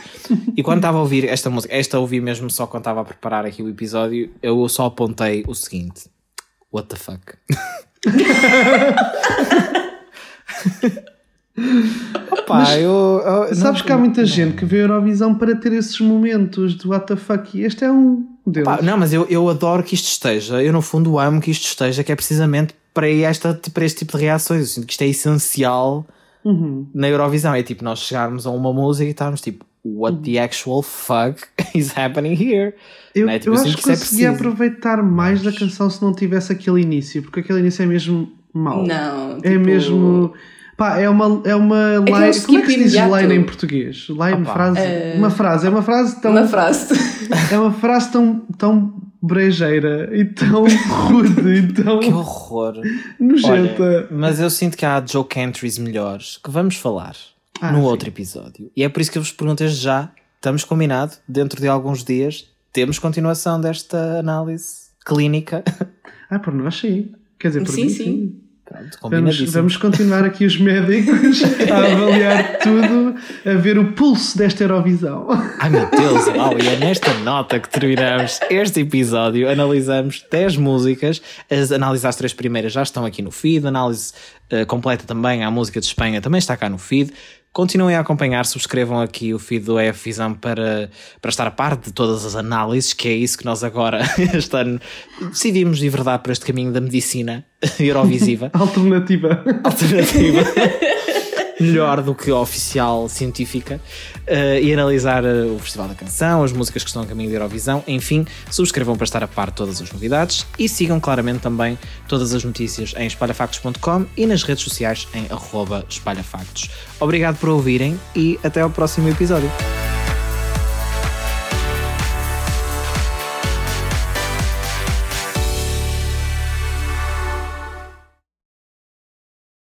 e quando estava a ouvir esta música, esta ouvi mesmo só quando estava a preparar aqui o episódio, eu só apontei o seguinte: What the fuck? Opa, eu, eu, Sabes não, que há muita não, gente que vê a Eurovisão para ter esses momentos do what the fuck e este é um deles. Opa, não, mas eu, eu adoro que isto esteja, eu no fundo amo que isto esteja, que é precisamente para, esta, para este tipo de reações. Eu sinto que isto é essencial uhum. na Eurovisão. É tipo nós chegarmos a uma música e estarmos tipo, what the actual fuck is happening here? Eu, é? tipo, eu, eu acho que, que é conseguia aproveitar mais da canção se não tivesse aquele início, porque aquele início é mesmo mau. Não, é tipo... é mesmo Pá, é uma, é uma line. Como é que se diz line em português? Line, Opa. frase. Uh... Uma frase. É uma frase tão. Uma frase. é uma frase tão, tão brejeira e tão rude e tão. Que horror! Nojenta. Olha, mas eu sinto que há joke entries melhores que vamos falar ah, no sim. outro episódio. E é por isso que eu vos pergunto desde já. Estamos combinado, dentro de alguns dias, temos continuação desta análise clínica. Ah, por nós sim. Quer dizer, por sim, mim sim. sim. Vamos, vamos continuar aqui os médicos a avaliar tudo, a ver o pulso desta Eurovisão. Ai meu Deus, uau, e é nesta nota que terminamos este episódio. Analisamos 10 músicas, as analisar as três primeiras já estão aqui no feed, análise uh, completa também à música de Espanha também está cá no feed. Continuem a acompanhar, subscrevam aqui o feed do EF Visão para, para estar a par de todas as análises, que é isso que nós agora, este ano, decidimos de verdade por este caminho da medicina eurovisiva. Alternativa. Alternativa. Melhor do que a oficial científica uh, e analisar uh, o Festival da Canção, as músicas que estão a caminho da Eurovisão, enfim, subscrevam para estar a par de todas as novidades e sigam claramente também todas as notícias em espalhafactos.com e nas redes sociais em espalhafactos. Obrigado por ouvirem e até ao próximo episódio.